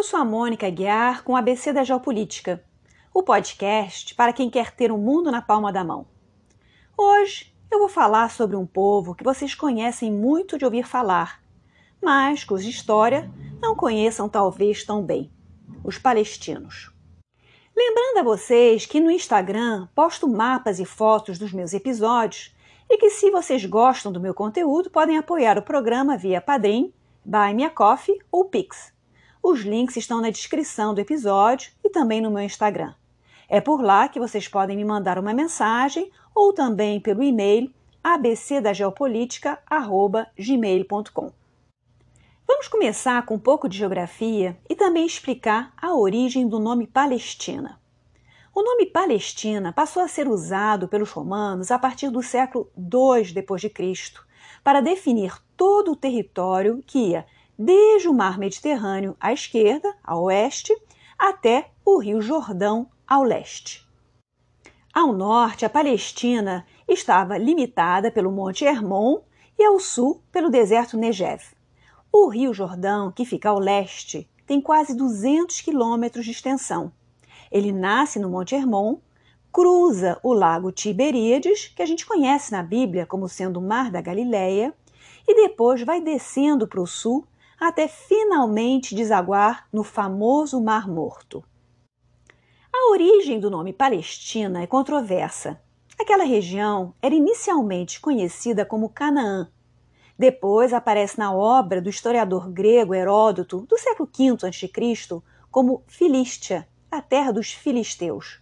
Eu sou a Mônica Guiar com o ABC da Geopolítica, o podcast para quem quer ter o um mundo na palma da mão. Hoje eu vou falar sobre um povo que vocês conhecem muito de ouvir falar, mas cuja história não conheçam talvez tão bem: os palestinos. Lembrando a vocês que no Instagram posto mapas e fotos dos meus episódios e que, se vocês gostam do meu conteúdo, podem apoiar o programa via Padrim, Buy Me a Coffee ou Pix. Os links estão na descrição do episódio e também no meu Instagram. É por lá que vocês podem me mandar uma mensagem ou também pelo e-mail abcdageopolitica.gmail.com. Vamos começar com um pouco de geografia e também explicar a origem do nome Palestina. O nome Palestina passou a ser usado pelos romanos a partir do século II d.C. para definir todo o território que ia desde o Mar Mediterrâneo à esquerda, a oeste, até o Rio Jordão ao leste. Ao norte, a Palestina estava limitada pelo Monte Hermon e ao sul pelo deserto Negev. O Rio Jordão, que fica ao leste, tem quase 200 quilômetros de extensão. Ele nasce no Monte Hermon, cruza o lago Tiberíades, que a gente conhece na Bíblia como sendo o Mar da Galileia, e depois vai descendo para o sul até finalmente desaguar no famoso Mar Morto. A origem do nome Palestina é controversa. Aquela região era inicialmente conhecida como Canaã, depois aparece na obra do historiador grego Heródoto, do século V a.C., como Filístia, a terra dos filisteus.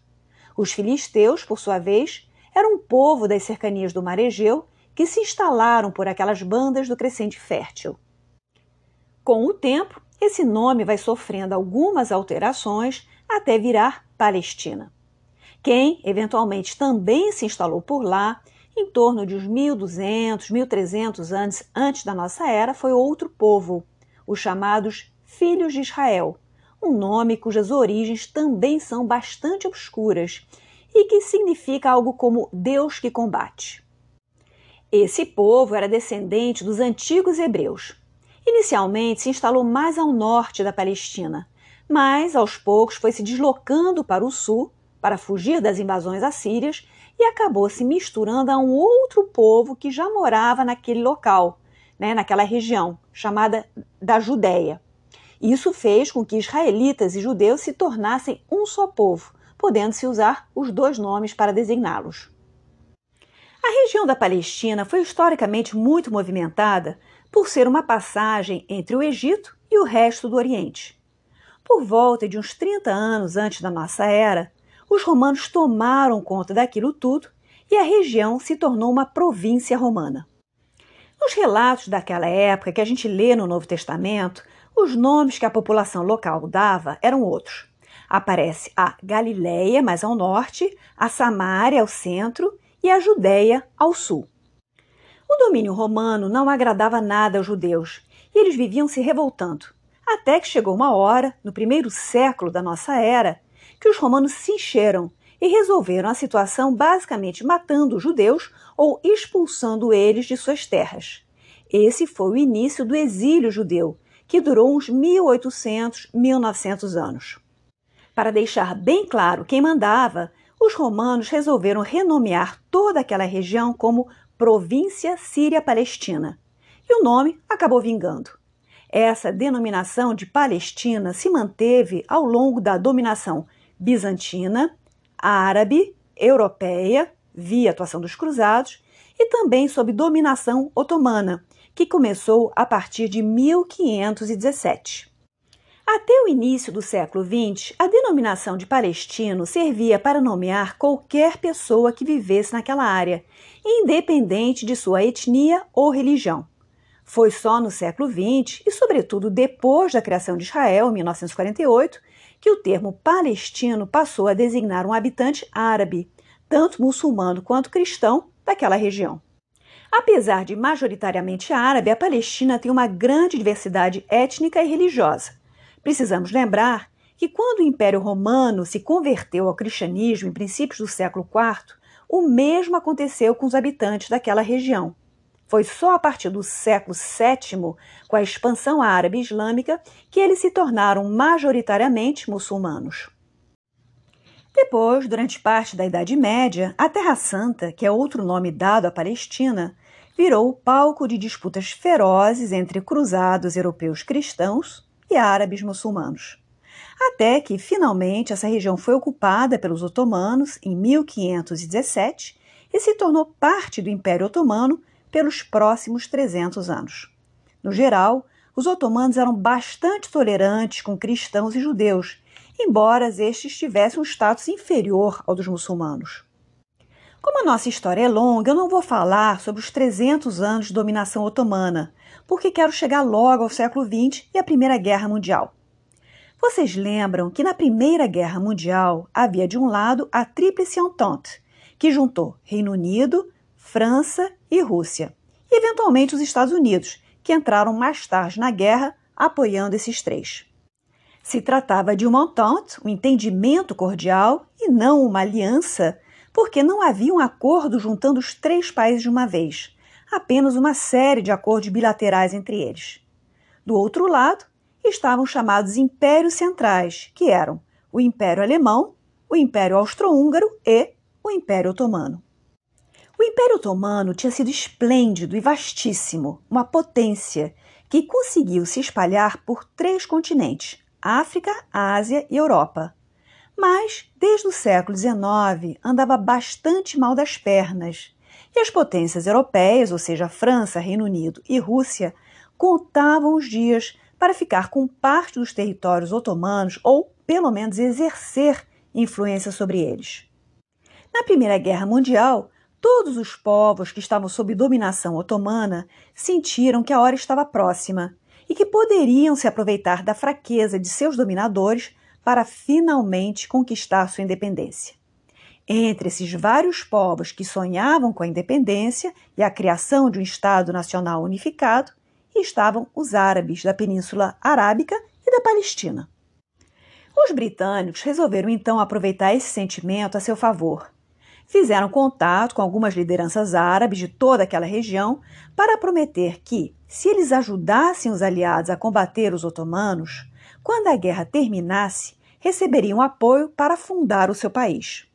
Os filisteus, por sua vez, eram um povo das cercanias do mar Egeu que se instalaram por aquelas bandas do crescente fértil. Com o tempo, esse nome vai sofrendo algumas alterações até virar Palestina. Quem eventualmente também se instalou por lá em torno de uns 1200, 1300 anos antes da nossa era, foi outro povo, os chamados Filhos de Israel, um nome cujas origens também são bastante obscuras e que significa algo como Deus que combate. Esse povo era descendente dos antigos hebreus. Inicialmente se instalou mais ao norte da Palestina, mas aos poucos foi se deslocando para o sul para fugir das invasões assírias e acabou se misturando a um outro povo que já morava naquele local, né, naquela região, chamada da Judéia. Isso fez com que israelitas e judeus se tornassem um só povo, podendo-se usar os dois nomes para designá-los. A região da Palestina foi historicamente muito movimentada por ser uma passagem entre o Egito e o resto do Oriente. Por volta de uns 30 anos antes da nossa era, os romanos tomaram conta daquilo tudo e a região se tornou uma província romana. Nos relatos daquela época que a gente lê no Novo Testamento, os nomes que a população local dava eram outros. Aparece a Galileia, mais ao norte, a Samária, ao centro, e a Judéia, ao sul. O domínio romano não agradava nada aos judeus e eles viviam se revoltando. Até que chegou uma hora, no primeiro século da nossa era, que os romanos se encheram e resolveram a situação basicamente matando os judeus ou expulsando eles de suas terras. Esse foi o início do exílio judeu, que durou uns 1800, 1900 anos. Para deixar bem claro quem mandava, os romanos resolveram renomear toda aquela região como Província Síria-Palestina, e o nome acabou vingando. Essa denominação de Palestina se manteve ao longo da dominação bizantina, árabe, europeia, via atuação dos cruzados, e também sob dominação otomana, que começou a partir de 1517. Até o início do século XX, a denominação de palestino servia para nomear qualquer pessoa que vivesse naquela área, independente de sua etnia ou religião. Foi só no século XX, e sobretudo depois da criação de Israel, em 1948, que o termo palestino passou a designar um habitante árabe, tanto muçulmano quanto cristão, daquela região. Apesar de majoritariamente árabe, a Palestina tem uma grande diversidade étnica e religiosa. Precisamos lembrar que quando o Império Romano se converteu ao cristianismo em princípios do século IV, o mesmo aconteceu com os habitantes daquela região. Foi só a partir do século VII, com a expansão árabe islâmica, que eles se tornaram majoritariamente muçulmanos. Depois, durante parte da Idade Média, a Terra Santa, que é outro nome dado à Palestina, virou palco de disputas ferozes entre cruzados europeus cristãos e árabes muçulmanos. Até que, finalmente, essa região foi ocupada pelos otomanos em 1517 e se tornou parte do Império Otomano pelos próximos 300 anos. No geral, os otomanos eram bastante tolerantes com cristãos e judeus, embora estes tivessem um status inferior ao dos muçulmanos. Como a nossa história é longa, eu não vou falar sobre os 300 anos de dominação otomana, porque quero chegar logo ao século XX e à Primeira Guerra Mundial. Vocês lembram que na Primeira Guerra Mundial havia de um lado a Tríplice Entente, que juntou Reino Unido, França e Rússia, e eventualmente os Estados Unidos, que entraram mais tarde na guerra apoiando esses três. Se tratava de uma entente, um entendimento cordial, e não uma aliança, porque não havia um acordo juntando os três países de uma vez, apenas uma série de acordos bilaterais entre eles. Do outro lado, estavam chamados impérios centrais, que eram o Império Alemão, o Império Austro-Húngaro e o Império Otomano. O Império Otomano tinha sido esplêndido e vastíssimo, uma potência que conseguiu se espalhar por três continentes: África, Ásia e Europa. Mas, desde o século XIX, andava bastante mal das pernas. E as potências europeias, ou seja, França, Reino Unido e Rússia, contavam os dias para ficar com parte dos territórios otomanos ou, pelo menos, exercer influência sobre eles. Na Primeira Guerra Mundial, Todos os povos que estavam sob dominação otomana sentiram que a hora estava próxima e que poderiam se aproveitar da fraqueza de seus dominadores para finalmente conquistar sua independência. Entre esses vários povos que sonhavam com a independência e a criação de um Estado nacional unificado, estavam os árabes da Península Arábica e da Palestina. Os britânicos resolveram então aproveitar esse sentimento a seu favor fizeram contato com algumas lideranças árabes de toda aquela região para prometer que, se eles ajudassem os aliados a combater os otomanos, quando a guerra terminasse, receberiam apoio para fundar o seu país.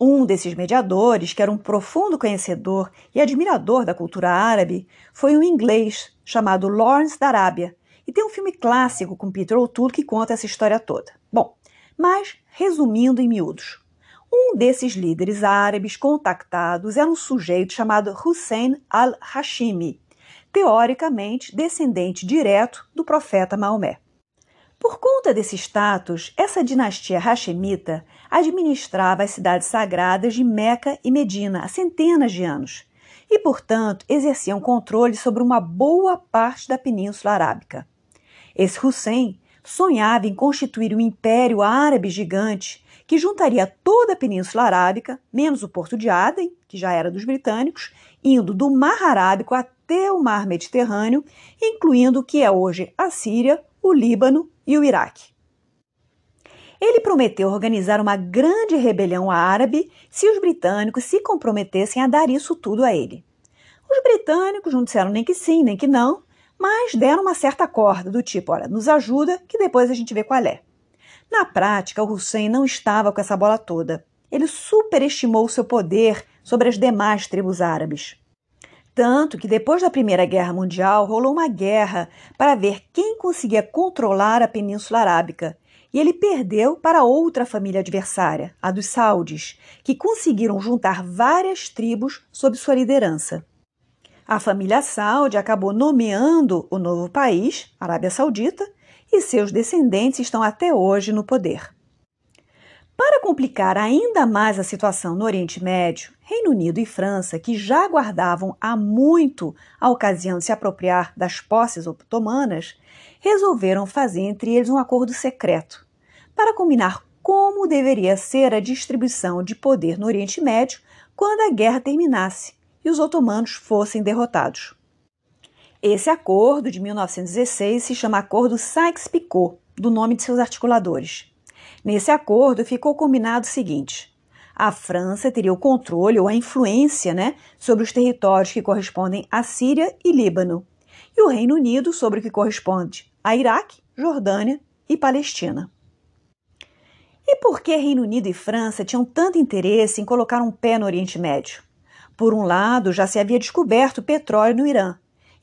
Um desses mediadores, que era um profundo conhecedor e admirador da cultura árabe, foi um inglês chamado Lawrence da Arábia, e tem um filme clássico com Peter O'Toole que conta essa história toda. Bom, mas resumindo em miúdos, um desses líderes árabes contactados era um sujeito chamado Hussein al-Hashimi, teoricamente descendente direto do profeta Maomé. Por conta desse status, essa dinastia hashemita administrava as cidades sagradas de Meca e Medina há centenas de anos e, portanto, exerciam controle sobre uma boa parte da Península Arábica. Esse Hussein sonhava em constituir um império árabe gigante que juntaria toda a Península Arábica, menos o porto de Aden, que já era dos britânicos, indo do Mar Arábico até o Mar Mediterrâneo, incluindo o que é hoje a Síria, o Líbano e o Iraque. Ele prometeu organizar uma grande rebelião árabe se os britânicos se comprometessem a dar isso tudo a ele. Os britânicos não disseram nem que sim, nem que não, mas deram uma certa corda, do tipo: olha, nos ajuda, que depois a gente vê qual é. Na prática, o Hussein não estava com essa bola toda. Ele superestimou seu poder sobre as demais tribos árabes. Tanto que depois da Primeira Guerra Mundial rolou uma guerra para ver quem conseguia controlar a Península Arábica. E ele perdeu para outra família adversária, a dos Saudis, que conseguiram juntar várias tribos sob sua liderança. A família Saud acabou nomeando o novo país, Arábia Saudita, e seus descendentes estão até hoje no poder. Para complicar ainda mais a situação no Oriente Médio, Reino Unido e França, que já aguardavam há muito a ocasião de se apropriar das posses otomanas, resolveram fazer entre eles um acordo secreto para combinar como deveria ser a distribuição de poder no Oriente Médio quando a guerra terminasse e os otomanos fossem derrotados. Esse acordo de 1916 se chama Acordo Sykes-Picot, do nome de seus articuladores. Nesse acordo ficou combinado o seguinte: A França teria o controle ou a influência né, sobre os territórios que correspondem à Síria e Líbano, e o Reino Unido sobre o que corresponde a Iraque, Jordânia e Palestina. E por que Reino Unido e França tinham tanto interesse em colocar um pé no Oriente Médio? Por um lado, já se havia descoberto petróleo no Irã,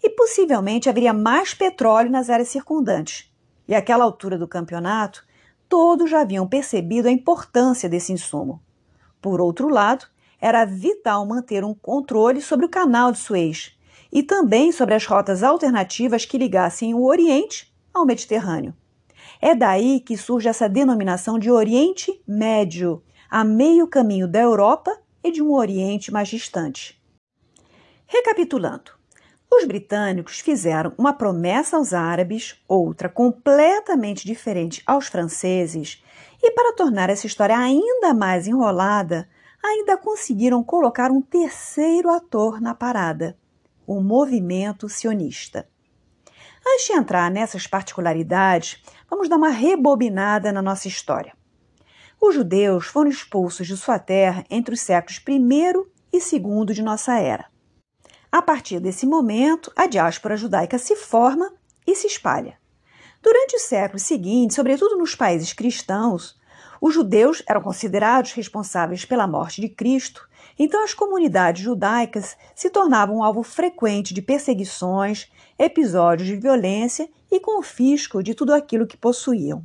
e possivelmente haveria mais petróleo nas áreas circundantes. E àquela altura do campeonato, todos já haviam percebido a importância desse insumo. Por outro lado, era vital manter um controle sobre o canal de Suez e também sobre as rotas alternativas que ligassem o Oriente ao Mediterrâneo. É daí que surge essa denominação de Oriente Médio, a meio caminho da Europa e de um Oriente mais distante. Recapitulando, os britânicos fizeram uma promessa aos árabes, outra completamente diferente aos franceses, e para tornar essa história ainda mais enrolada, ainda conseguiram colocar um terceiro ator na parada: o movimento sionista. Antes de entrar nessas particularidades, vamos dar uma rebobinada na nossa história. Os judeus foram expulsos de sua terra entre os séculos I e II de nossa era. A partir desse momento, a diáspora judaica se forma e se espalha. Durante os séculos seguintes, sobretudo nos países cristãos, os judeus eram considerados responsáveis pela morte de Cristo, então as comunidades judaicas se tornavam um alvo frequente de perseguições, episódios de violência e confisco de tudo aquilo que possuíam.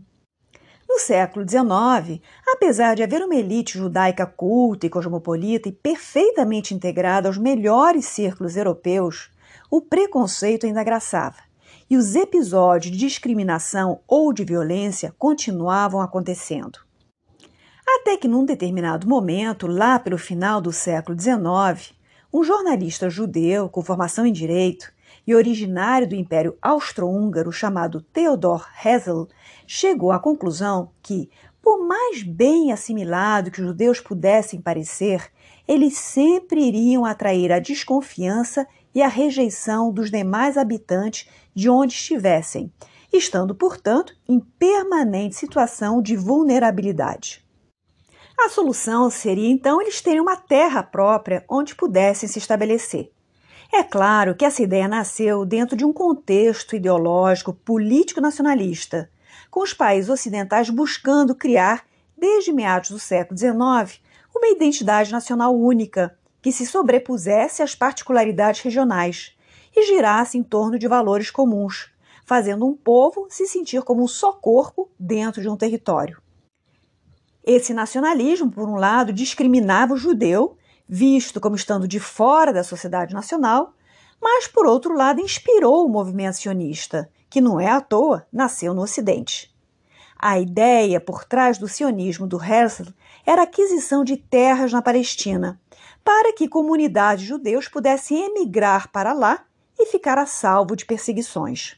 No século XIX, apesar de haver uma elite judaica culta e cosmopolita e perfeitamente integrada aos melhores círculos europeus, o preconceito ainda graçava, e os episódios de discriminação ou de violência continuavam acontecendo. Até que, num determinado momento, lá pelo final do século XIX, um jornalista judeu com formação em direito e originário do Império Austro-Húngaro chamado Theodor Herzl chegou à conclusão que, por mais bem assimilado que os judeus pudessem parecer, eles sempre iriam atrair a desconfiança e a rejeição dos demais habitantes de onde estivessem, estando, portanto, em permanente situação de vulnerabilidade. A solução seria então eles terem uma terra própria onde pudessem se estabelecer. É claro que essa ideia nasceu dentro de um contexto ideológico político nacionalista, com os países ocidentais buscando criar, desde meados do século XIX, uma identidade nacional única que se sobrepusesse às particularidades regionais e girasse em torno de valores comuns, fazendo um povo se sentir como um só corpo dentro de um território. Esse nacionalismo, por um lado, discriminava o judeu, visto como estando de fora da sociedade nacional, mas, por outro lado, inspirou o movimento sionista, que não é à toa nasceu no Ocidente. A ideia por trás do sionismo do Herzl era a aquisição de terras na Palestina, para que comunidades judeus pudessem emigrar para lá e ficar a salvo de perseguições.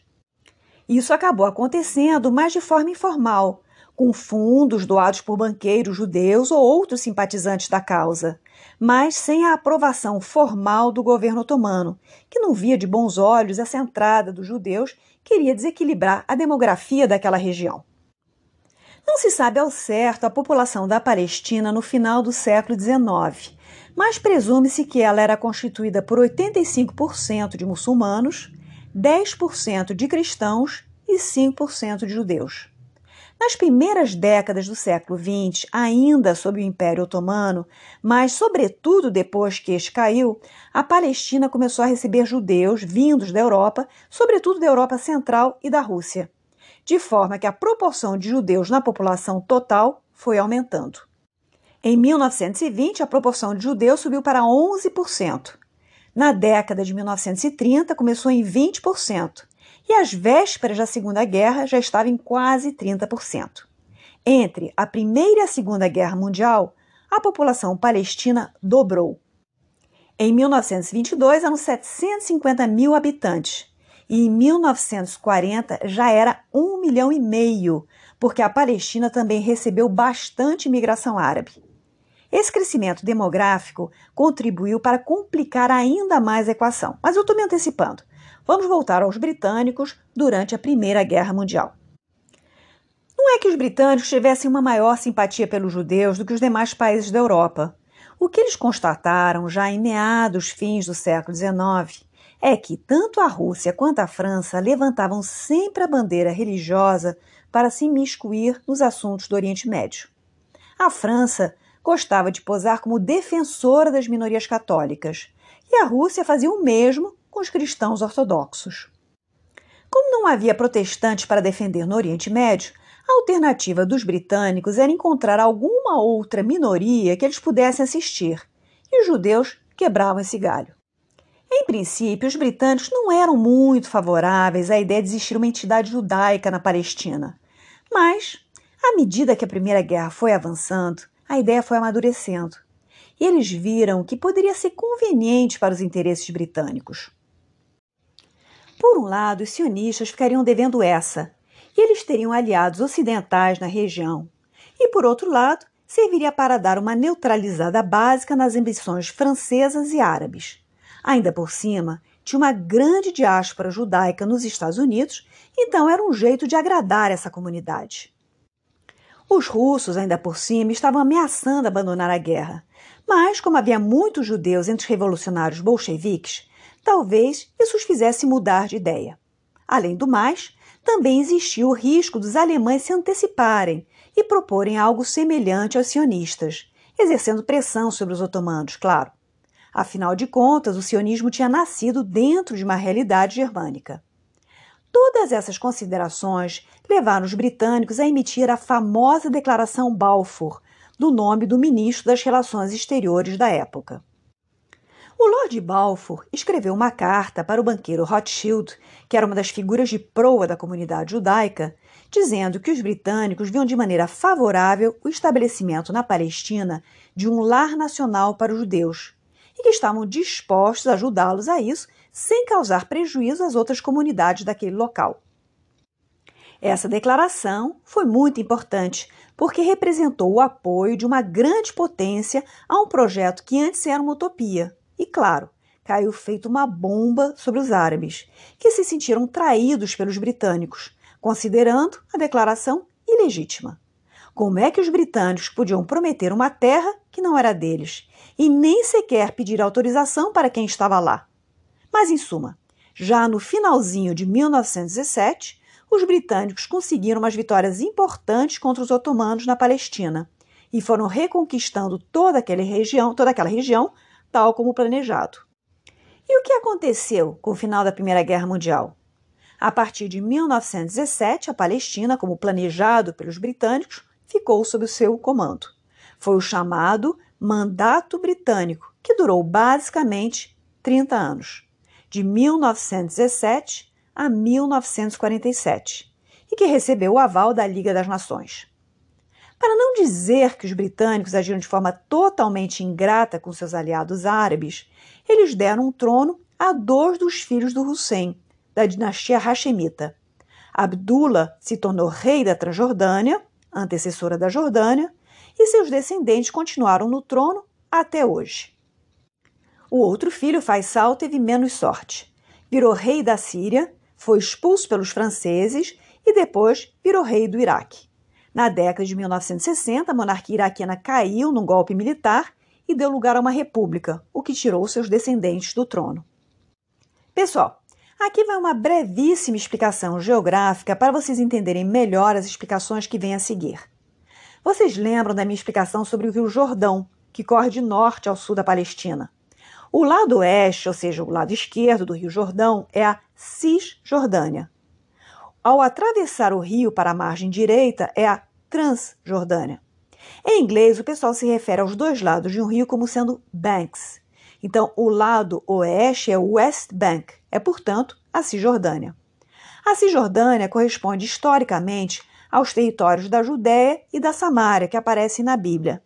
Isso acabou acontecendo, mas de forma informal, com fundos doados por banqueiros judeus ou outros simpatizantes da causa, mas sem a aprovação formal do governo otomano, que não via de bons olhos essa entrada dos judeus que iria desequilibrar a demografia daquela região. Não se sabe ao certo a população da Palestina no final do século XIX, mas presume-se que ela era constituída por 85% de muçulmanos, 10% de cristãos e 5% de judeus. Nas primeiras décadas do século XX, ainda sob o Império Otomano, mas sobretudo depois que este caiu, a Palestina começou a receber judeus vindos da Europa, sobretudo da Europa Central e da Rússia, de forma que a proporção de judeus na população total foi aumentando. Em 1920, a proporção de judeus subiu para 11%. Na década de 1930, começou em 20% e às vésperas da Segunda Guerra já estava em quase 30%. Entre a Primeira e a Segunda Guerra Mundial, a população palestina dobrou. Em 1922 eram 750 mil habitantes e em 1940 já era um milhão e meio, porque a Palestina também recebeu bastante imigração árabe. Esse crescimento demográfico contribuiu para complicar ainda mais a equação, mas eu estou me antecipando. Vamos voltar aos britânicos durante a Primeira Guerra Mundial. Não é que os britânicos tivessem uma maior simpatia pelos judeus do que os demais países da Europa. O que eles constataram já em meados fins do século XIX é que tanto a Rússia quanto a França levantavam sempre a bandeira religiosa para se imiscuir nos assuntos do Oriente Médio. A França gostava de posar como defensora das minorias católicas, e a Rússia fazia o mesmo com os cristãos ortodoxos. Como não havia protestantes para defender no Oriente Médio, a alternativa dos britânicos era encontrar alguma outra minoria que eles pudessem assistir, e os judeus quebravam esse galho. Em princípio, os britânicos não eram muito favoráveis à ideia de existir uma entidade judaica na Palestina. Mas, à medida que a Primeira Guerra foi avançando, a ideia foi amadurecendo. E eles viram que poderia ser conveniente para os interesses britânicos. Por um lado, os sionistas ficariam devendo essa, e eles teriam aliados ocidentais na região. E por outro lado, serviria para dar uma neutralizada básica nas ambições francesas e árabes. Ainda por cima, tinha uma grande diáspora judaica nos Estados Unidos, então era um jeito de agradar essa comunidade. Os russos, ainda por cima, estavam ameaçando abandonar a guerra, mas, como havia muitos judeus entre os revolucionários bolcheviques, talvez isso os fizesse mudar de ideia. Além do mais, também existia o risco dos alemães se anteciparem e proporem algo semelhante aos sionistas, exercendo pressão sobre os otomanos, claro. Afinal de contas, o sionismo tinha nascido dentro de uma realidade germânica. Todas essas considerações levaram os britânicos a emitir a famosa Declaração Balfour, do nome do ministro das Relações Exteriores da época. O Lord Balfour escreveu uma carta para o banqueiro Rothschild, que era uma das figuras de proa da comunidade judaica, dizendo que os britânicos viam de maneira favorável o estabelecimento na Palestina de um lar nacional para os judeus, e que estavam dispostos a ajudá-los a isso sem causar prejuízo às outras comunidades daquele local. Essa declaração foi muito importante porque representou o apoio de uma grande potência a um projeto que antes era uma utopia. E, claro, caiu feito uma bomba sobre os árabes, que se sentiram traídos pelos britânicos, considerando a declaração ilegítima. Como é que os britânicos podiam prometer uma terra que não era deles e nem sequer pedir autorização para quem estava lá? Mas, em suma, já no finalzinho de 1917, os britânicos conseguiram umas vitórias importantes contra os otomanos na Palestina e foram reconquistando toda aquela região, toda aquela região, tal como planejado. E o que aconteceu com o final da Primeira Guerra Mundial? A partir de 1917, a Palestina, como planejado pelos britânicos, ficou sob o seu comando. Foi o chamado Mandato Britânico, que durou basicamente 30 anos, de 1917 a 1947, e que recebeu o aval da Liga das Nações. Para não dizer que os britânicos agiram de forma totalmente ingrata com seus aliados árabes, eles deram um trono a dois dos filhos do Hussein, da dinastia Hashemita. Abdullah se tornou rei da Transjordânia antecessora da Jordânia, e seus descendentes continuaram no trono até hoje. O outro filho, Faisal, teve menos sorte. Virou rei da Síria, foi expulso pelos franceses e depois virou rei do Iraque. Na década de 1960, a monarquia iraquiana caiu num golpe militar e deu lugar a uma república, o que tirou seus descendentes do trono. Pessoal, Aqui vai uma brevíssima explicação geográfica para vocês entenderem melhor as explicações que vêm a seguir. Vocês lembram da minha explicação sobre o Rio Jordão, que corre de norte ao sul da Palestina? O lado oeste, ou seja, o lado esquerdo do Rio Jordão, é a Cisjordânia. Ao atravessar o rio para a margem direita, é a Transjordânia. Em inglês, o pessoal se refere aos dois lados de um rio como sendo banks. Então, o lado oeste é o West Bank, é, portanto, a Cisjordânia. A Cisjordânia corresponde historicamente aos territórios da Judéia e da Samária que aparecem na Bíblia.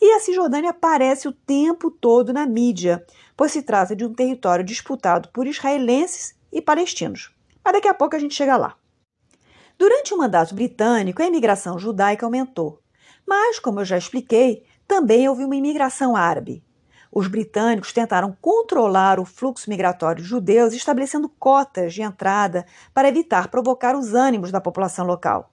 E a Cisjordânia aparece o tempo todo na mídia, pois se trata de um território disputado por israelenses e palestinos. Mas daqui a pouco a gente chega lá. Durante o mandato britânico, a imigração judaica aumentou. Mas, como eu já expliquei, também houve uma imigração árabe. Os britânicos tentaram controlar o fluxo migratório de judeus, estabelecendo cotas de entrada para evitar provocar os ânimos da população local.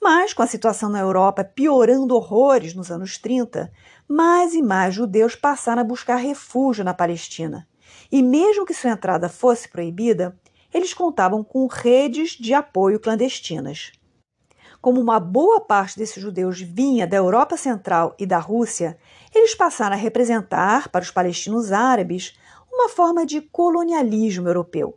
Mas, com a situação na Europa piorando horrores nos anos 30, mais e mais judeus passaram a buscar refúgio na Palestina. E mesmo que sua entrada fosse proibida, eles contavam com redes de apoio clandestinas. Como uma boa parte desses judeus vinha da Europa Central e da Rússia, eles passaram a representar para os palestinos árabes uma forma de colonialismo europeu.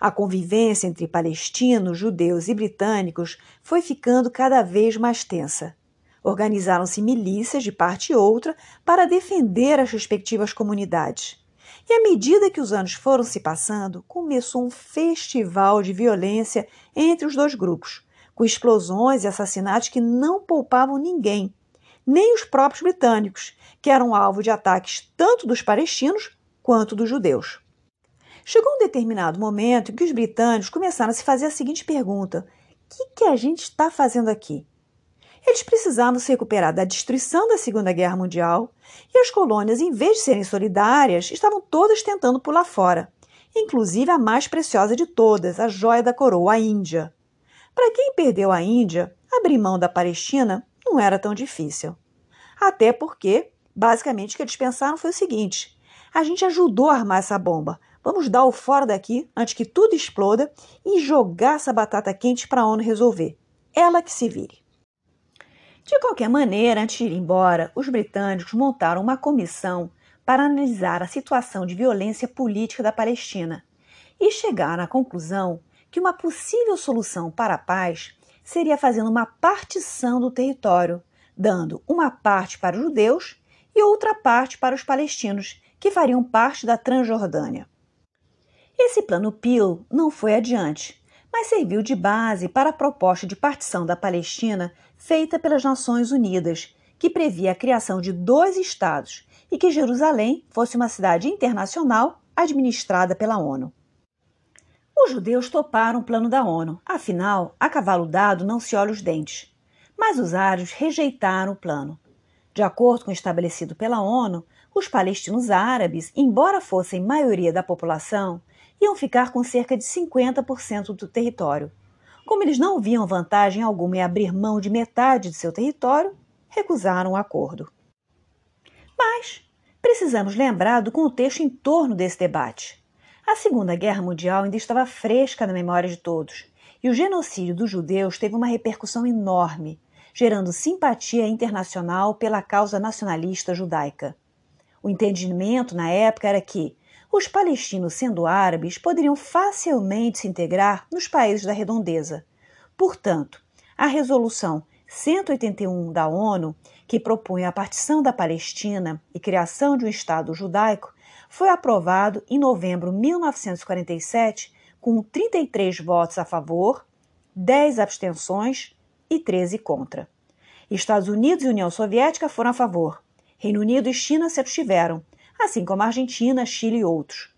A convivência entre palestinos, judeus e britânicos foi ficando cada vez mais tensa. Organizaram-se milícias de parte e outra para defender as respectivas comunidades. E à medida que os anos foram se passando, começou um festival de violência entre os dois grupos, com explosões e assassinatos que não poupavam ninguém, nem os próprios britânicos, que eram alvo de ataques tanto dos palestinos quanto dos judeus. Chegou um determinado momento em que os britânicos começaram a se fazer a seguinte pergunta: o que, que a gente está fazendo aqui? Eles precisavam se recuperar da destruição da Segunda Guerra Mundial e as colônias, em vez de serem solidárias, estavam todas tentando pular fora, inclusive a mais preciosa de todas, a joia da coroa, a Índia. Para quem perdeu a Índia, abrir mão da Palestina não era tão difícil. Até porque, basicamente, o que eles pensaram foi o seguinte: a gente ajudou a armar essa bomba, Vamos dar o fora daqui antes que tudo exploda e jogar essa batata quente para a ONU resolver. Ela que se vire. De qualquer maneira, antes de ir embora, os britânicos montaram uma comissão para analisar a situação de violência política da Palestina e chegaram à conclusão que uma possível solução para a paz seria fazendo uma partição do território, dando uma parte para os judeus e outra parte para os palestinos, que fariam parte da Transjordânia. Esse plano Peel não foi adiante, mas serviu de base para a proposta de partição da Palestina feita pelas Nações Unidas, que previa a criação de dois estados e que Jerusalém fosse uma cidade internacional administrada pela ONU. Os judeus toparam o plano da ONU, afinal, a cavalo dado não se olha os dentes. Mas os árabes rejeitaram o plano. De acordo com o estabelecido pela ONU, os palestinos árabes, embora fossem maioria da população, iam ficar com cerca de 50% do território. Como eles não viam vantagem alguma em abrir mão de metade de seu território, recusaram o acordo. Mas precisamos lembrar do contexto em torno desse debate. A Segunda Guerra Mundial ainda estava fresca na memória de todos, e o genocídio dos judeus teve uma repercussão enorme, gerando simpatia internacional pela causa nacionalista judaica. O entendimento na época era que, os palestinos, sendo árabes, poderiam facilmente se integrar nos países da redondeza. Portanto, a Resolução 181 da ONU, que propunha a partição da Palestina e criação de um Estado judaico, foi aprovado em novembro de 1947 com 33 votos a favor, 10 abstenções e 13 contra. Estados Unidos e União Soviética foram a favor. Reino Unido e China se abstiveram, assim como a Argentina, Chile e outros.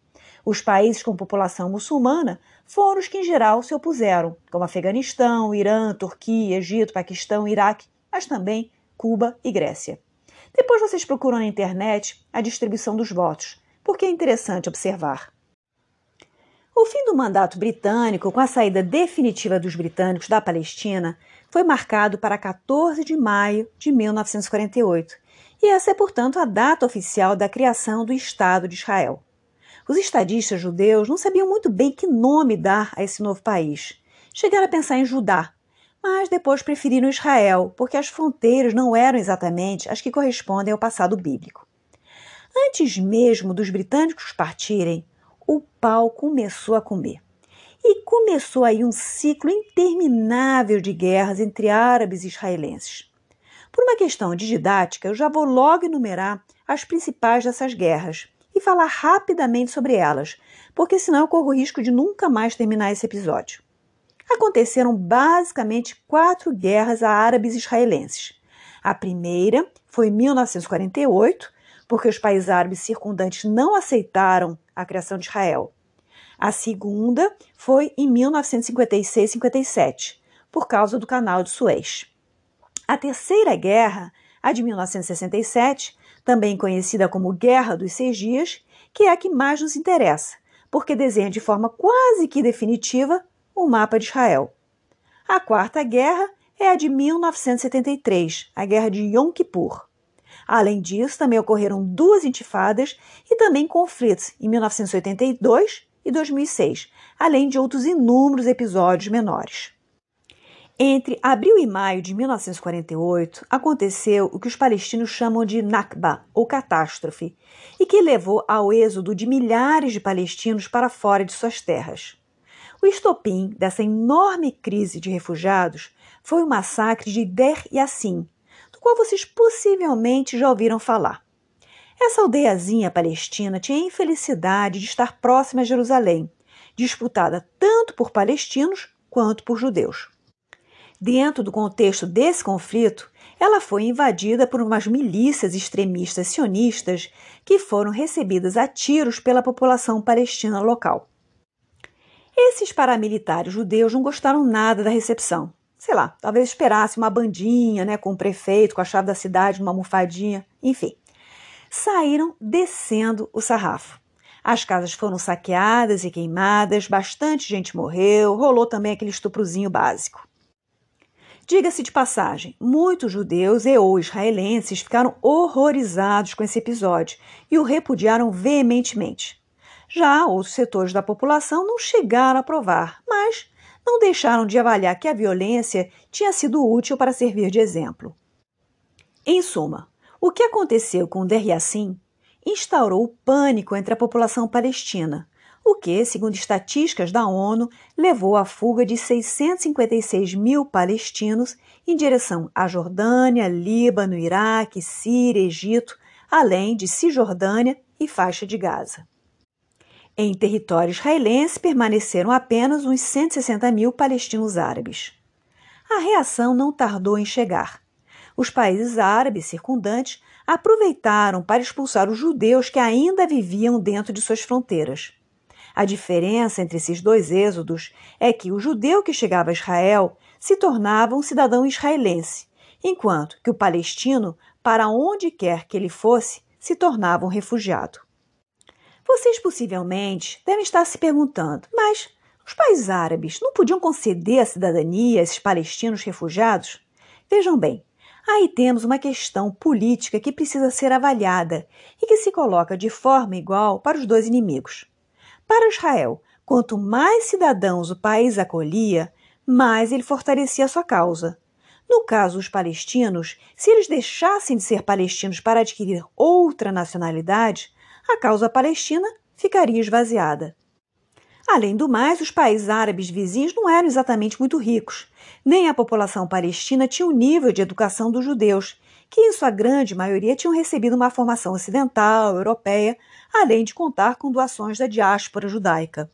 Os países com população muçulmana foram os que, em geral, se opuseram, como Afeganistão, Irã, Turquia, Egito, Paquistão, Iraque, mas também Cuba e Grécia. Depois vocês procuram na internet a distribuição dos votos, porque é interessante observar. O fim do mandato britânico, com a saída definitiva dos britânicos da Palestina, foi marcado para 14 de maio de 1948 e essa é, portanto, a data oficial da criação do Estado de Israel. Os estadistas judeus não sabiam muito bem que nome dar a esse novo país. Chegaram a pensar em Judá, mas depois preferiram Israel, porque as fronteiras não eram exatamente as que correspondem ao passado bíblico. Antes mesmo dos britânicos partirem, o pau começou a comer. E começou aí um ciclo interminável de guerras entre árabes e israelenses. Por uma questão de didática, eu já vou logo enumerar as principais dessas guerras e falar rapidamente sobre elas, porque senão eu corro o risco de nunca mais terminar esse episódio. Aconteceram basicamente quatro guerras árabes israelenses. A primeira foi em 1948, porque os países árabes circundantes não aceitaram a criação de Israel. A segunda foi em 1956-57, por causa do Canal de Suez. A Terceira Guerra, a de 1967, também conhecida como Guerra dos Seis Dias, que é a que mais nos interessa, porque desenha de forma quase que definitiva o mapa de Israel. A Quarta Guerra é a de 1973, a Guerra de Yom Kippur. Além disso, também ocorreram duas intifadas e também conflitos em 1982 e 2006, além de outros inúmeros episódios menores. Entre abril e maio de 1948, aconteceu o que os palestinos chamam de Nakba, ou catástrofe, e que levou ao êxodo de milhares de palestinos para fora de suas terras. O estopim dessa enorme crise de refugiados foi o massacre de Der Yassin, do qual vocês possivelmente já ouviram falar. Essa aldeiazinha palestina tinha a infelicidade de estar próxima a Jerusalém, disputada tanto por palestinos quanto por judeus. Dentro do contexto desse conflito, ela foi invadida por umas milícias extremistas sionistas que foram recebidas a tiros pela população palestina local. Esses paramilitares judeus não gostaram nada da recepção. Sei lá, talvez esperassem uma bandinha, né, com o prefeito, com a chave da cidade, numa almofadinha, enfim. Saíram descendo o sarrafo. As casas foram saqueadas e queimadas, bastante gente morreu, rolou também aquele estuprozinho básico. Diga-se de passagem, muitos judeus e ou israelenses ficaram horrorizados com esse episódio e o repudiaram veementemente. Já outros setores da população não chegaram a aprovar, mas não deixaram de avaliar que a violência tinha sido útil para servir de exemplo. Em suma, o que aconteceu com Der Yassin instaurou o pânico entre a população palestina, o que, segundo estatísticas da ONU, levou à fuga de 656 mil palestinos em direção à Jordânia, Líbano, Iraque, Síria, Egito, além de Cisjordânia e faixa de Gaza. Em território israelense permaneceram apenas uns 160 mil palestinos árabes. A reação não tardou em chegar. Os países árabes circundantes aproveitaram para expulsar os judeus que ainda viviam dentro de suas fronteiras. A diferença entre esses dois êxodos é que o judeu que chegava a Israel se tornava um cidadão israelense, enquanto que o palestino, para onde quer que ele fosse, se tornava um refugiado. Vocês possivelmente devem estar se perguntando, mas os países árabes não podiam conceder a cidadania a esses palestinos refugiados? Vejam bem, aí temos uma questão política que precisa ser avaliada e que se coloca de forma igual para os dois inimigos. Para Israel, quanto mais cidadãos o país acolhia, mais ele fortalecia a sua causa. No caso dos palestinos, se eles deixassem de ser palestinos para adquirir outra nacionalidade, a causa palestina ficaria esvaziada. Além do mais, os países árabes vizinhos não eram exatamente muito ricos, nem a população palestina tinha o nível de educação dos judeus, que em sua grande maioria tinham recebido uma formação ocidental, europeia, além de contar com doações da diáspora judaica.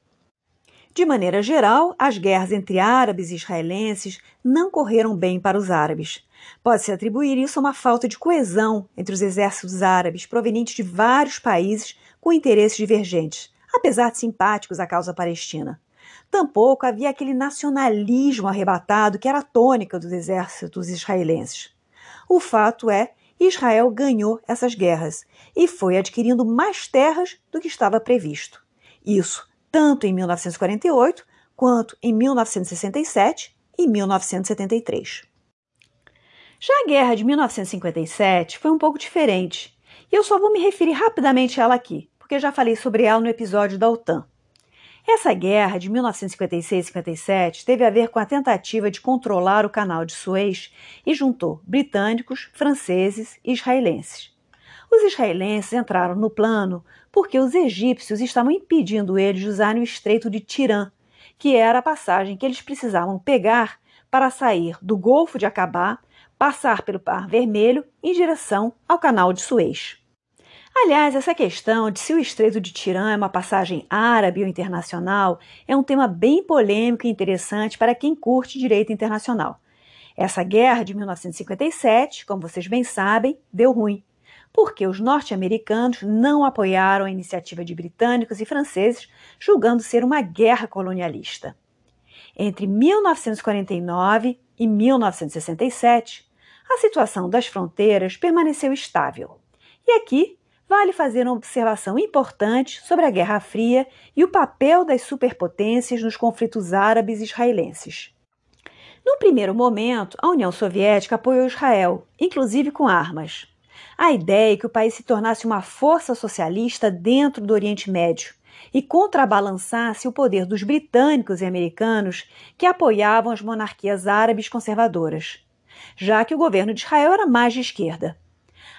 De maneira geral, as guerras entre árabes e israelenses não correram bem para os árabes. Pode-se atribuir isso a uma falta de coesão entre os exércitos árabes provenientes de vários países com interesses divergentes, apesar de simpáticos à causa palestina. Tampouco havia aquele nacionalismo arrebatado que era a tônica dos exércitos israelenses. O fato é Israel ganhou essas guerras e foi adquirindo mais terras do que estava previsto. Isso tanto em 1948 quanto em 1967 e 1973. Já a guerra de 1957 foi um pouco diferente, e eu só vou me referir rapidamente a ela aqui, porque já falei sobre ela no episódio da OTAN. Essa guerra de 1956-57 teve a ver com a tentativa de controlar o canal de Suez e juntou britânicos, franceses e israelenses. Os israelenses entraram no plano porque os egípcios estavam impedindo eles de usarem o Estreito de Tirã, que era a passagem que eles precisavam pegar para sair do Golfo de Acabá, passar pelo Mar Vermelho em direção ao Canal de Suez. Aliás, essa questão de se o Estreito de Tirã é uma passagem árabe ou internacional é um tema bem polêmico e interessante para quem curte direito internacional. Essa guerra de 1957, como vocês bem sabem, deu ruim, porque os norte-americanos não apoiaram a iniciativa de britânicos e franceses, julgando ser uma guerra colonialista. Entre 1949 e 1967, a situação das fronteiras permaneceu estável. E aqui vale fazer uma observação importante sobre a Guerra Fria e o papel das superpotências nos conflitos árabes e israelenses. No primeiro momento, a União Soviética apoiou Israel, inclusive com armas. A ideia é que o país se tornasse uma força socialista dentro do Oriente Médio e contrabalançasse o poder dos britânicos e americanos que apoiavam as monarquias árabes conservadoras, já que o governo de Israel era mais de esquerda.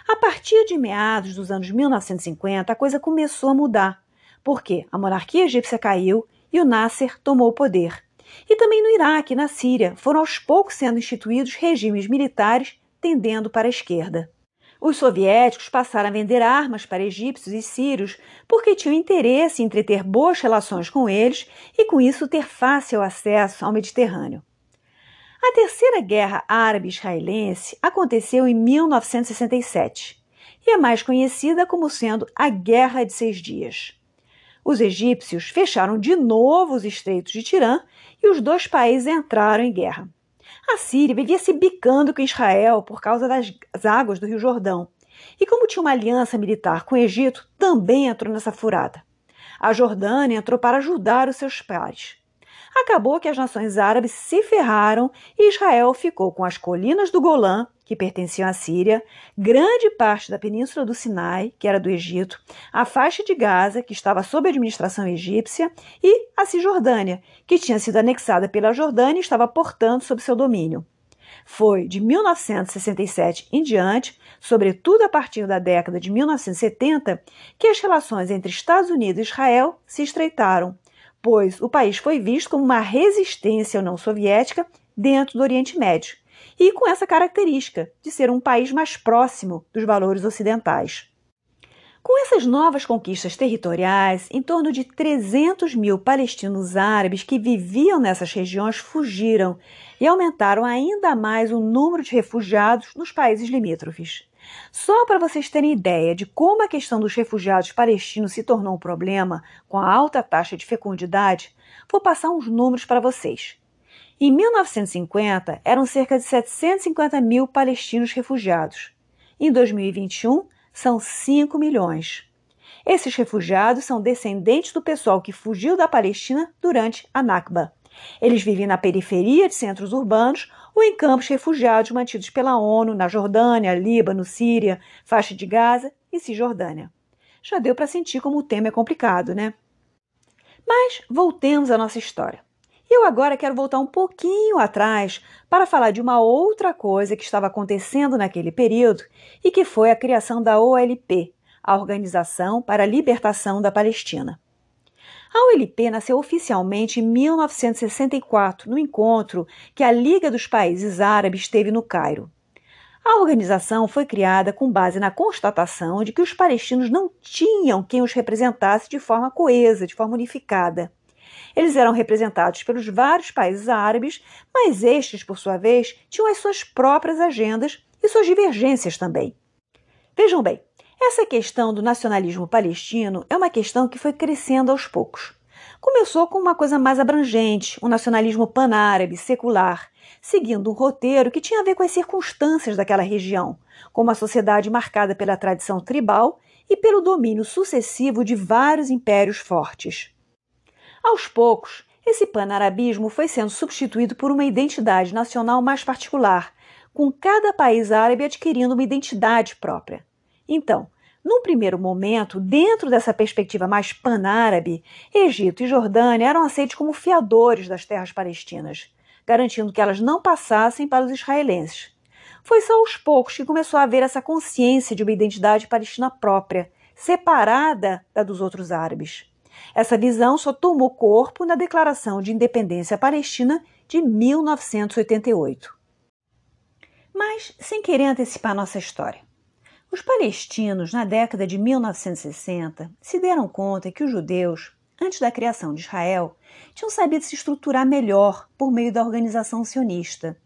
A partir de meados dos anos 1950, a coisa começou a mudar, porque a monarquia egípcia caiu e o Nasser tomou o poder. E também no Iraque e na Síria foram aos poucos sendo instituídos regimes militares tendendo para a esquerda. Os soviéticos passaram a vender armas para egípcios e sírios porque tinham interesse em entreter boas relações com eles e, com isso, ter fácil acesso ao Mediterrâneo. A Terceira Guerra Árabe-Israelense aconteceu em 1967 e é mais conhecida como sendo a Guerra de Seis Dias. Os egípcios fecharam de novo os estreitos de Tirã e os dois países entraram em guerra. A Síria vivia se bicando com Israel por causa das águas do Rio Jordão. E como tinha uma aliança militar com o Egito, também entrou nessa furada. A Jordânia entrou para ajudar os seus pares. Acabou que as nações árabes se ferraram e Israel ficou com as colinas do Golã que pertenciam à Síria, grande parte da península do Sinai, que era do Egito, a faixa de Gaza, que estava sob administração egípcia, e a Cisjordânia, que tinha sido anexada pela Jordânia e estava, portanto, sob seu domínio. Foi de 1967 em diante, sobretudo a partir da década de 1970, que as relações entre Estados Unidos e Israel se estreitaram, pois o país foi visto como uma resistência à União Soviética dentro do Oriente Médio e com essa característica de ser um país mais próximo dos valores ocidentais. Com essas novas conquistas territoriais, em torno de 300 mil palestinos árabes que viviam nessas regiões fugiram e aumentaram ainda mais o número de refugiados nos países limítrofes. Só para vocês terem ideia de como a questão dos refugiados palestinos se tornou um problema com a alta taxa de fecundidade, vou passar uns números para vocês. Em 1950, eram cerca de 750 mil palestinos refugiados. Em 2021, são 5 milhões. Esses refugiados são descendentes do pessoal que fugiu da Palestina durante a Nakba. Eles vivem na periferia de centros urbanos ou em campos refugiados mantidos pela ONU na Jordânia, Líbano, Síria, faixa de Gaza e Cisjordânia. Já deu para sentir como o tema é complicado, né? Mas voltemos à nossa história. Eu agora quero voltar um pouquinho atrás para falar de uma outra coisa que estava acontecendo naquele período e que foi a criação da OLP, a Organização para a Libertação da Palestina. A OLP nasceu oficialmente em 1964, no encontro que a Liga dos Países Árabes teve no Cairo. A organização foi criada com base na constatação de que os palestinos não tinham quem os representasse de forma coesa, de forma unificada. Eles eram representados pelos vários países árabes, mas estes, por sua vez, tinham as suas próprias agendas e suas divergências também. Vejam bem, essa questão do nacionalismo palestino é uma questão que foi crescendo aos poucos. Começou com uma coisa mais abrangente, um nacionalismo panárabe, secular, seguindo um roteiro que tinha a ver com as circunstâncias daquela região, com uma sociedade marcada pela tradição tribal e pelo domínio sucessivo de vários impérios fortes. Aos poucos, esse panarabismo foi sendo substituído por uma identidade nacional mais particular, com cada país árabe adquirindo uma identidade própria. Então, num primeiro momento, dentro dessa perspectiva mais panárabe, Egito e Jordânia eram aceitos como fiadores das terras palestinas, garantindo que elas não passassem para os israelenses. Foi só aos poucos que começou a haver essa consciência de uma identidade palestina própria, separada da dos outros árabes. Essa visão só tomou corpo na Declaração de Independência Palestina de 1988. Mas, sem querer antecipar nossa história, os palestinos, na década de 1960, se deram conta que os judeus, antes da criação de Israel, tinham sabido se estruturar melhor por meio da organização sionista,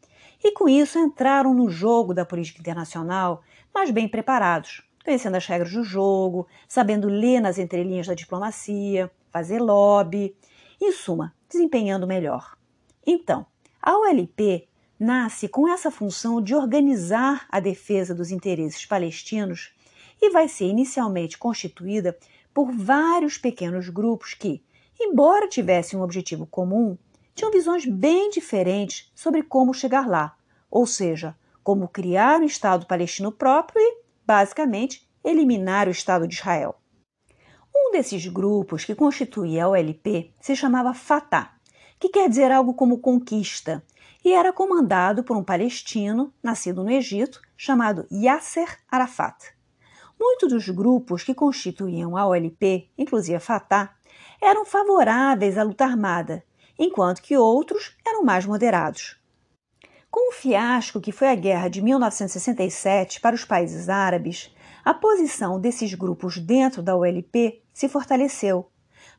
e com isso entraram no jogo da política internacional mais bem preparados, conhecendo as regras do jogo, sabendo ler nas entrelinhas da diplomacia, fazer lobby, em suma, desempenhando melhor. Então, a OLP nasce com essa função de organizar a defesa dos interesses palestinos e vai ser inicialmente constituída por vários pequenos grupos que, embora tivessem um objetivo comum, tinham visões bem diferentes sobre como chegar lá, ou seja, como criar um Estado palestino próprio e, basicamente, eliminar o Estado de Israel. Um desses grupos que constituía a OLP se chamava Fatah, que quer dizer algo como conquista, e era comandado por um palestino nascido no Egito chamado Yasser Arafat. Muitos dos grupos que constituíam a OLP, inclusive a Fatah, eram favoráveis à luta armada, enquanto que outros eram mais moderados. Com o fiasco que foi a guerra de 1967 para os países árabes, a posição desses grupos dentro da OLP se fortaleceu,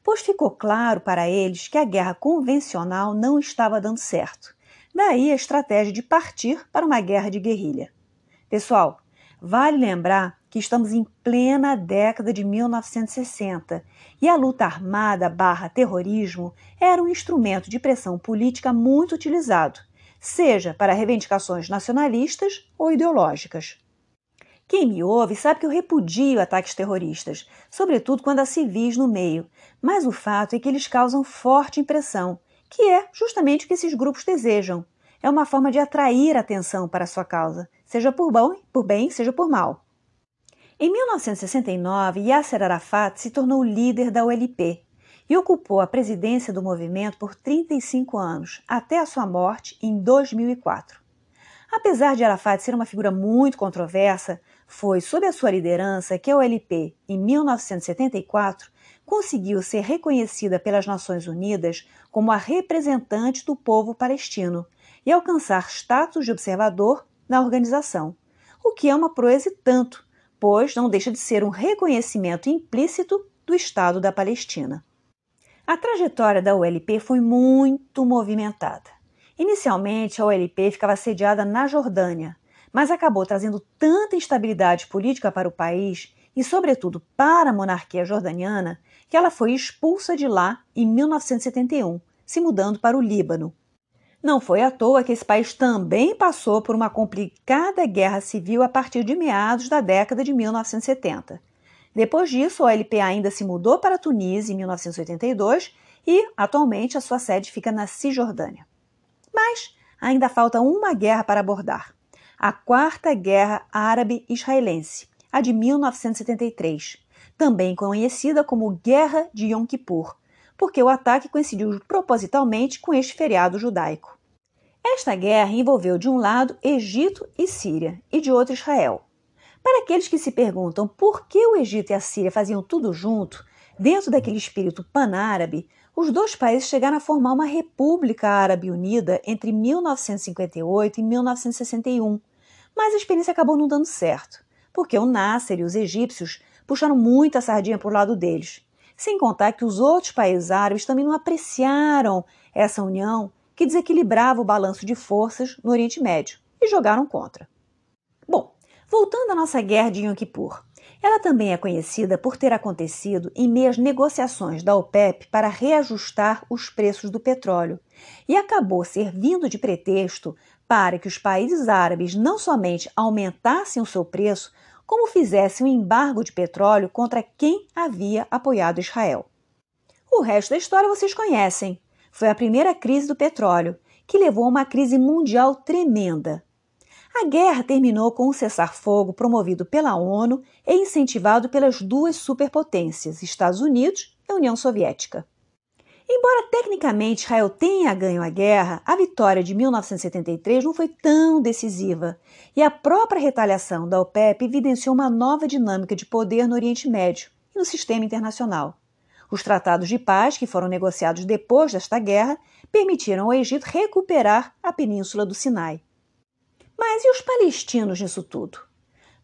pois ficou claro para eles que a guerra convencional não estava dando certo. Daí a estratégia de partir para uma guerra de guerrilha. Pessoal, vale lembrar que estamos em plena década de 1960 e a luta armada barra terrorismo era um instrumento de pressão política muito utilizado seja para reivindicações nacionalistas ou ideológicas. Quem me ouve sabe que eu repudio ataques terroristas, sobretudo quando há civis no meio, mas o fato é que eles causam forte impressão, que é justamente o que esses grupos desejam. É uma forma de atrair atenção para a sua causa, seja por bom, por bem, seja por mal. Em 1969, Yasser Arafat se tornou líder da ULP, e ocupou a presidência do movimento por 35 anos, até a sua morte em 2004. Apesar de Arafat ser uma figura muito controversa, foi sob a sua liderança que a OLP, em 1974, conseguiu ser reconhecida pelas Nações Unidas como a representante do povo palestino e alcançar status de observador na organização, o que é uma proeza tanto, pois não deixa de ser um reconhecimento implícito do Estado da Palestina. A trajetória da ULP foi muito movimentada. Inicialmente, a ULP ficava sediada na Jordânia, mas acabou trazendo tanta instabilidade política para o país e, sobretudo, para a monarquia jordaniana, que ela foi expulsa de lá em 1971, se mudando para o Líbano. Não foi à toa que esse país também passou por uma complicada guerra civil a partir de meados da década de 1970 depois disso, a OLP ainda se mudou para Tunísia em 1982 e, atualmente, a sua sede fica na Cisjordânia. Mas ainda falta uma guerra para abordar: a Quarta Guerra Árabe-Israelense, a de 1973, também conhecida como Guerra de Yom Kippur, porque o ataque coincidiu propositalmente com este feriado judaico. Esta guerra envolveu, de um lado, Egito e Síria, e de outro, Israel. Para aqueles que se perguntam por que o Egito e a Síria faziam tudo junto, dentro daquele espírito panárabe, os dois países chegaram a formar uma República Árabe Unida entre 1958 e 1961. Mas a experiência acabou não dando certo, porque o Nasser e os egípcios puxaram muita sardinha para o lado deles. Sem contar que os outros países árabes também não apreciaram essa união que desequilibrava o balanço de forças no Oriente Médio e jogaram contra. Bom, Voltando à nossa guerra de Yom Kippur, ela também é conhecida por ter acontecido em meio às negociações da OPEP para reajustar os preços do petróleo e acabou servindo de pretexto para que os países árabes não somente aumentassem o seu preço, como fizessem um embargo de petróleo contra quem havia apoiado Israel. O resto da história vocês conhecem. Foi a primeira crise do petróleo, que levou a uma crise mundial tremenda, a guerra terminou com um cessar-fogo promovido pela ONU e incentivado pelas duas superpotências, Estados Unidos e União Soviética. Embora tecnicamente Israel tenha ganho a guerra, a vitória de 1973 não foi tão decisiva e a própria retaliação da OPEP evidenciou uma nova dinâmica de poder no Oriente Médio e no sistema internacional. Os tratados de paz, que foram negociados depois desta guerra, permitiram ao Egito recuperar a península do Sinai. Mas e os palestinos nisso tudo?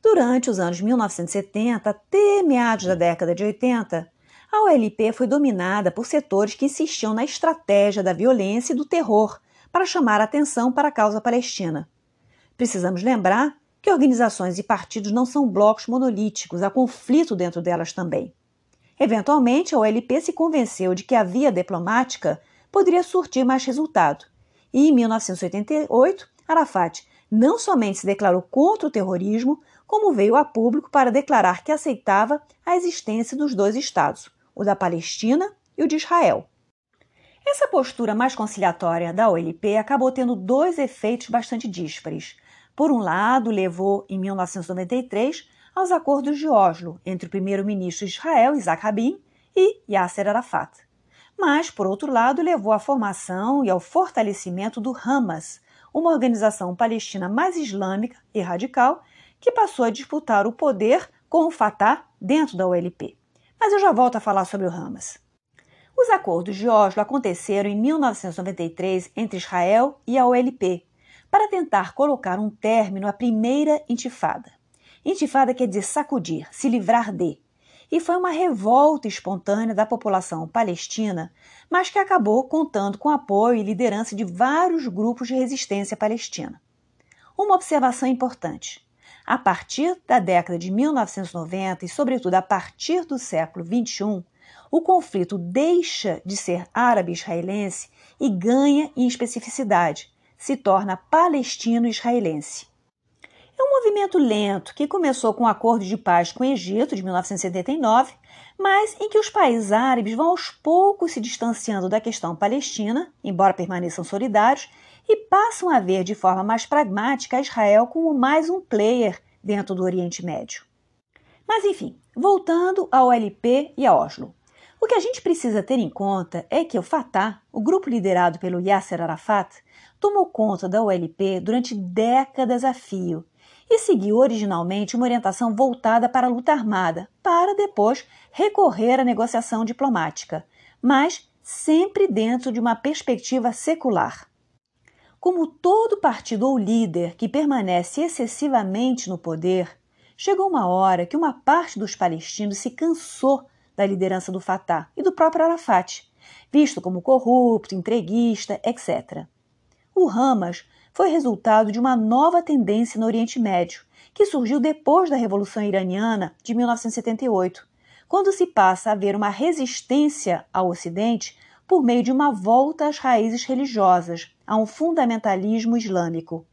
Durante os anos 1970 até meados da década de 80, a OLP foi dominada por setores que insistiam na estratégia da violência e do terror para chamar a atenção para a causa palestina. Precisamos lembrar que organizações e partidos não são blocos monolíticos, há conflito dentro delas também. Eventualmente, a OLP se convenceu de que a via diplomática poderia surtir mais resultado, e em 1988, Arafat não somente se declarou contra o terrorismo, como veio a público para declarar que aceitava a existência dos dois estados, o da Palestina e o de Israel. Essa postura mais conciliatória da OLP acabou tendo dois efeitos bastante díspares. Por um lado, levou, em 1993, aos acordos de Oslo entre o primeiro-ministro de Israel, Isaac Rabin, e Yasser Arafat. Mas, por outro lado, levou à formação e ao fortalecimento do Hamas, uma organização palestina mais islâmica e radical que passou a disputar o poder com o Fatah dentro da OLP. Mas eu já volto a falar sobre o Hamas. Os acordos de Oslo aconteceram em 1993 entre Israel e a OLP, para tentar colocar um término à primeira intifada. Intifada quer dizer sacudir, se livrar de. E foi uma revolta espontânea da população palestina, mas que acabou contando com apoio e liderança de vários grupos de resistência palestina. Uma observação importante: a partir da década de 1990 e, sobretudo, a partir do século XXI, o conflito deixa de ser árabe-israelense e ganha em especificidade, se torna palestino-israelense. É um movimento lento que começou com o acordo de paz com o Egito de 1979, mas em que os países árabes vão aos poucos se distanciando da questão palestina, embora permaneçam solidários, e passam a ver de forma mais pragmática Israel como mais um player dentro do Oriente Médio. Mas enfim, voltando ao LP e a Oslo. O que a gente precisa ter em conta é que o Fatah, o grupo liderado pelo Yasser Arafat, tomou conta da OLP durante décadas a fio e seguiu originalmente uma orientação voltada para a luta armada, para depois recorrer à negociação diplomática, mas sempre dentro de uma perspectiva secular. Como todo partido ou líder que permanece excessivamente no poder, chegou uma hora que uma parte dos palestinos se cansou da liderança do Fatah e do próprio Arafat, visto como corrupto, entreguista, etc. O Hamas foi resultado de uma nova tendência no Oriente Médio, que surgiu depois da Revolução Iraniana de 1978, quando se passa a ver uma resistência ao Ocidente por meio de uma volta às raízes religiosas, a um fundamentalismo islâmico.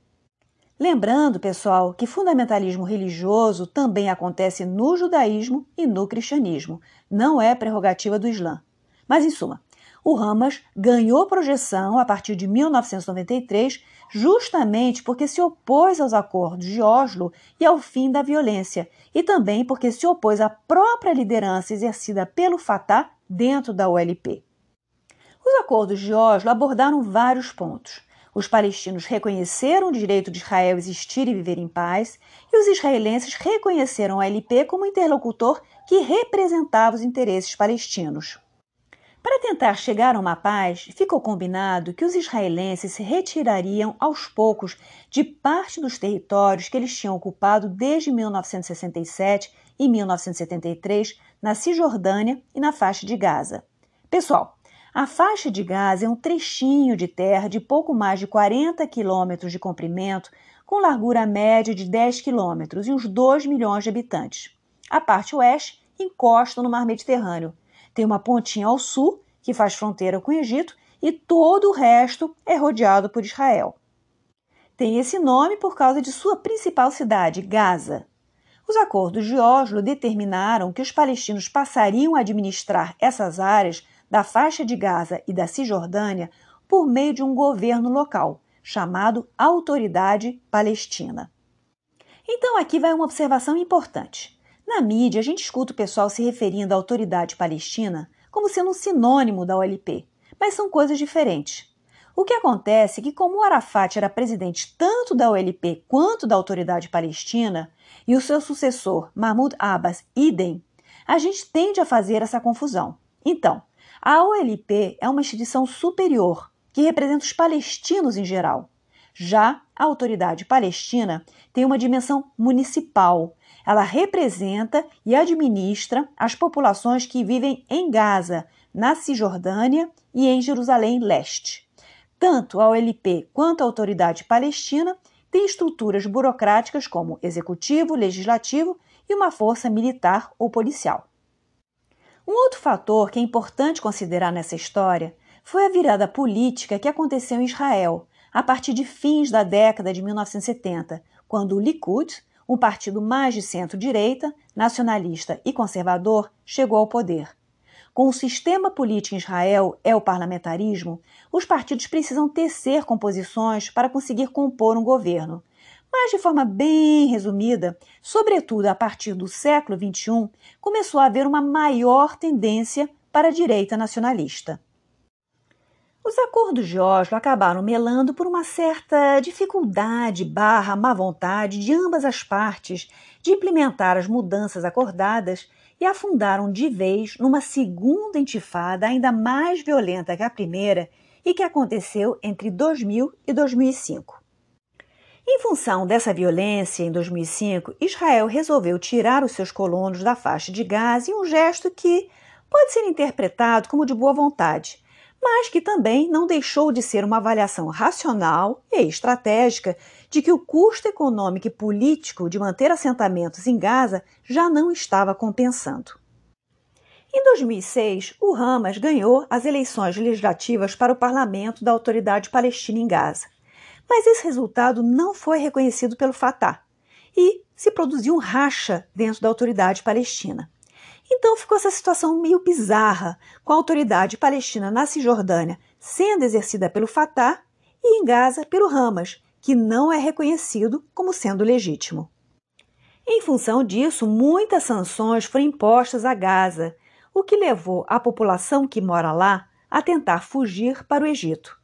Lembrando, pessoal, que fundamentalismo religioso também acontece no judaísmo e no cristianismo, não é prerrogativa do Islã. Mas, em suma, o Hamas ganhou projeção a partir de 1993 justamente porque se opôs aos acordos de Oslo e ao fim da violência, e também porque se opôs à própria liderança exercida pelo Fatah dentro da OLP. Os acordos de Oslo abordaram vários pontos. Os palestinos reconheceram o direito de Israel existir e viver em paz, e os israelenses reconheceram a LP como interlocutor que representava os interesses palestinos. Para tentar chegar a uma paz, ficou combinado que os israelenses se retirariam aos poucos de parte dos territórios que eles tinham ocupado desde 1967 e 1973 na Cisjordânia e na faixa de Gaza. Pessoal, a faixa de Gaza é um trechinho de terra de pouco mais de 40 quilômetros de comprimento, com largura média de 10 quilômetros e uns 2 milhões de habitantes. A parte oeste encosta no mar Mediterrâneo. Tem uma pontinha ao sul, que faz fronteira com o Egito, e todo o resto é rodeado por Israel. Tem esse nome por causa de sua principal cidade, Gaza. Os acordos de Oslo determinaram que os palestinos passariam a administrar essas áreas da faixa de Gaza e da Cisjordânia por meio de um governo local, chamado Autoridade Palestina. Então aqui vai uma observação importante. Na mídia, a gente escuta o pessoal se referindo à Autoridade Palestina como sendo um sinônimo da OLP, mas são coisas diferentes. O que acontece é que, como o Arafat era presidente tanto da OLP quanto da Autoridade Palestina, e o seu sucessor, Mahmoud Abbas, idem, a gente tende a fazer essa confusão. Então, a OLP é uma instituição superior que representa os palestinos em geral. Já a autoridade palestina tem uma dimensão municipal. Ela representa e administra as populações que vivem em Gaza, na Cisjordânia e em Jerusalém Leste. Tanto a OLP quanto a autoridade palestina têm estruturas burocráticas como executivo, legislativo e uma força militar ou policial. Um outro fator que é importante considerar nessa história foi a virada política que aconteceu em Israel a partir de fins da década de 1970, quando o Likud, um partido mais de centro-direita, nacionalista e conservador, chegou ao poder. com o sistema político em Israel é o parlamentarismo, os partidos precisam tecer composições para conseguir compor um governo. Mas, de forma bem resumida, sobretudo a partir do século XXI, começou a haver uma maior tendência para a direita nacionalista. Os acordos de Oslo acabaram melando por uma certa dificuldade barra má vontade de ambas as partes de implementar as mudanças acordadas e afundaram de vez numa segunda intifada ainda mais violenta que a primeira e que aconteceu entre 2000 e 2005. Em função dessa violência, em 2005, Israel resolveu tirar os seus colonos da faixa de Gaza em um gesto que pode ser interpretado como de boa vontade, mas que também não deixou de ser uma avaliação racional e estratégica de que o custo econômico e político de manter assentamentos em Gaza já não estava compensando. Em 2006, o Hamas ganhou as eleições legislativas para o parlamento da Autoridade Palestina em Gaza. Mas esse resultado não foi reconhecido pelo Fatah e se produziu um racha dentro da Autoridade Palestina. Então ficou essa situação meio bizarra, com a autoridade palestina na Cisjordânia sendo exercida pelo Fatah e em Gaza pelo Hamas, que não é reconhecido como sendo legítimo. Em função disso, muitas sanções foram impostas a Gaza, o que levou a população que mora lá a tentar fugir para o Egito.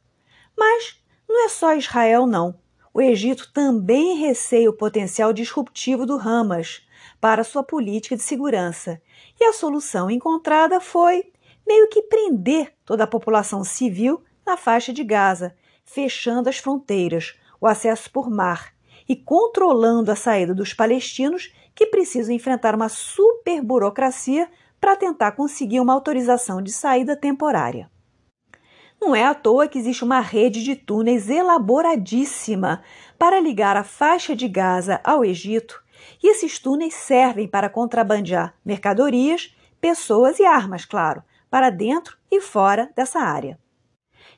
Mas não é só Israel, não. O Egito também receia o potencial disruptivo do Hamas para sua política de segurança, e a solução encontrada foi meio que prender toda a população civil na faixa de Gaza, fechando as fronteiras, o acesso por mar e controlando a saída dos palestinos que precisam enfrentar uma super burocracia para tentar conseguir uma autorização de saída temporária. Não é à toa que existe uma rede de túneis elaboradíssima para ligar a faixa de Gaza ao Egito, e esses túneis servem para contrabandear mercadorias, pessoas e armas, claro, para dentro e fora dessa área.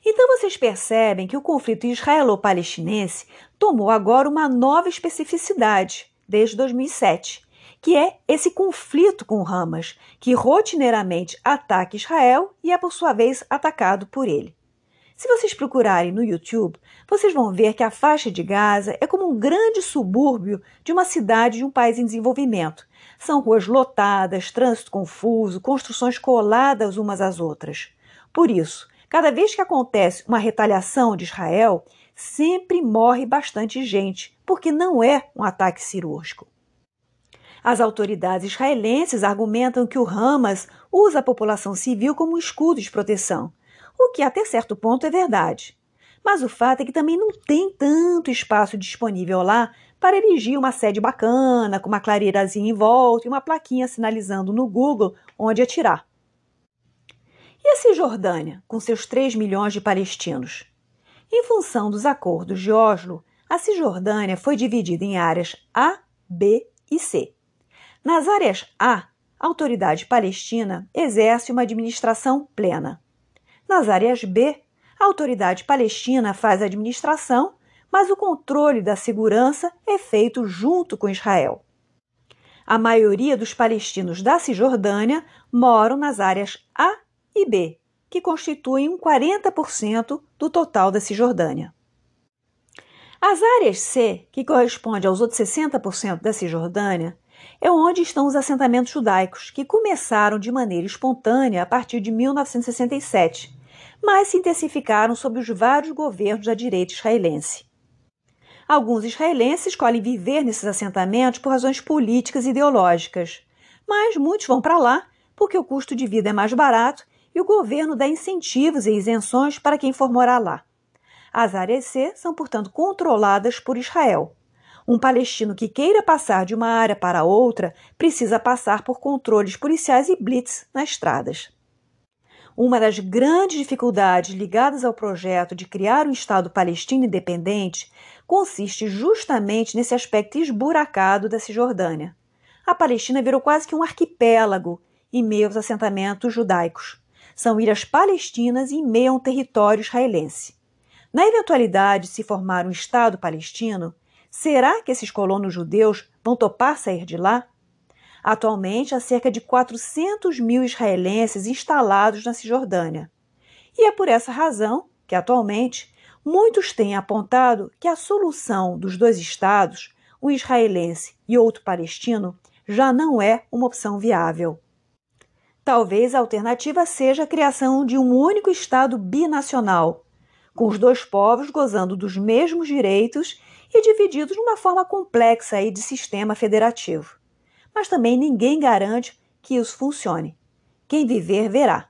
Então vocês percebem que o conflito israelo-palestinense tomou agora uma nova especificidade desde 2007, que é esse conflito com Hamas, que rotineiramente ataca Israel e é por sua vez atacado por ele. Se vocês procurarem no YouTube, vocês vão ver que a faixa de Gaza é como um grande subúrbio de uma cidade de um país em desenvolvimento. São ruas lotadas, trânsito confuso, construções coladas umas às outras. Por isso, cada vez que acontece uma retaliação de Israel, sempre morre bastante gente, porque não é um ataque cirúrgico. As autoridades israelenses argumentam que o Hamas usa a população civil como um escudo de proteção o que até certo ponto é verdade. Mas o fato é que também não tem tanto espaço disponível lá para erigir uma sede bacana, com uma clareirazinha em volta e uma plaquinha sinalizando no Google onde atirar. E a Cisjordânia, com seus 3 milhões de palestinos? Em função dos acordos de Oslo, a Cisjordânia foi dividida em áreas A, B e C. Nas áreas A, a autoridade palestina exerce uma administração plena. Nas áreas B, a autoridade palestina faz a administração, mas o controle da segurança é feito junto com Israel. A maioria dos palestinos da Cisjordânia moram nas áreas A e B, que constituem um 40% do total da Cisjordânia. As áreas C, que corresponde aos outros 60% da Cisjordânia, é onde estão os assentamentos judaicos, que começaram de maneira espontânea a partir de 1967 mas se intensificaram sob os vários governos da direita israelense. Alguns israelenses escolhem viver nesses assentamentos por razões políticas e ideológicas, mas muitos vão para lá porque o custo de vida é mais barato e o governo dá incentivos e isenções para quem for morar lá. As áreas C são, portanto, controladas por Israel. Um palestino que queira passar de uma área para outra precisa passar por controles policiais e blitz nas estradas. Uma das grandes dificuldades ligadas ao projeto de criar um Estado palestino independente consiste justamente nesse aspecto esburacado da Cisjordânia. A Palestina virou quase que um arquipélago em meio aos assentamentos judaicos. São ilhas palestinas em meio a um território israelense. Na eventualidade de se formar um Estado palestino, será que esses colonos judeus vão topar sair de lá? Atualmente, há cerca de 400 mil israelenses instalados na Cisjordânia. E é por essa razão que, atualmente, muitos têm apontado que a solução dos dois estados, um israelense e outro palestino, já não é uma opção viável. Talvez a alternativa seja a criação de um único Estado binacional, com os dois povos gozando dos mesmos direitos e divididos numa forma complexa de sistema federativo mas também ninguém garante que isso funcione. Quem viver, verá.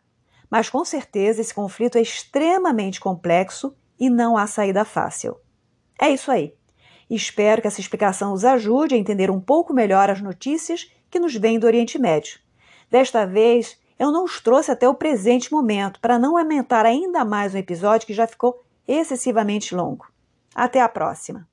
Mas com certeza esse conflito é extremamente complexo e não há saída fácil. É isso aí. Espero que essa explicação os ajude a entender um pouco melhor as notícias que nos vêm do Oriente Médio. Desta vez, eu não os trouxe até o presente momento para não aumentar ainda mais um episódio que já ficou excessivamente longo. Até a próxima!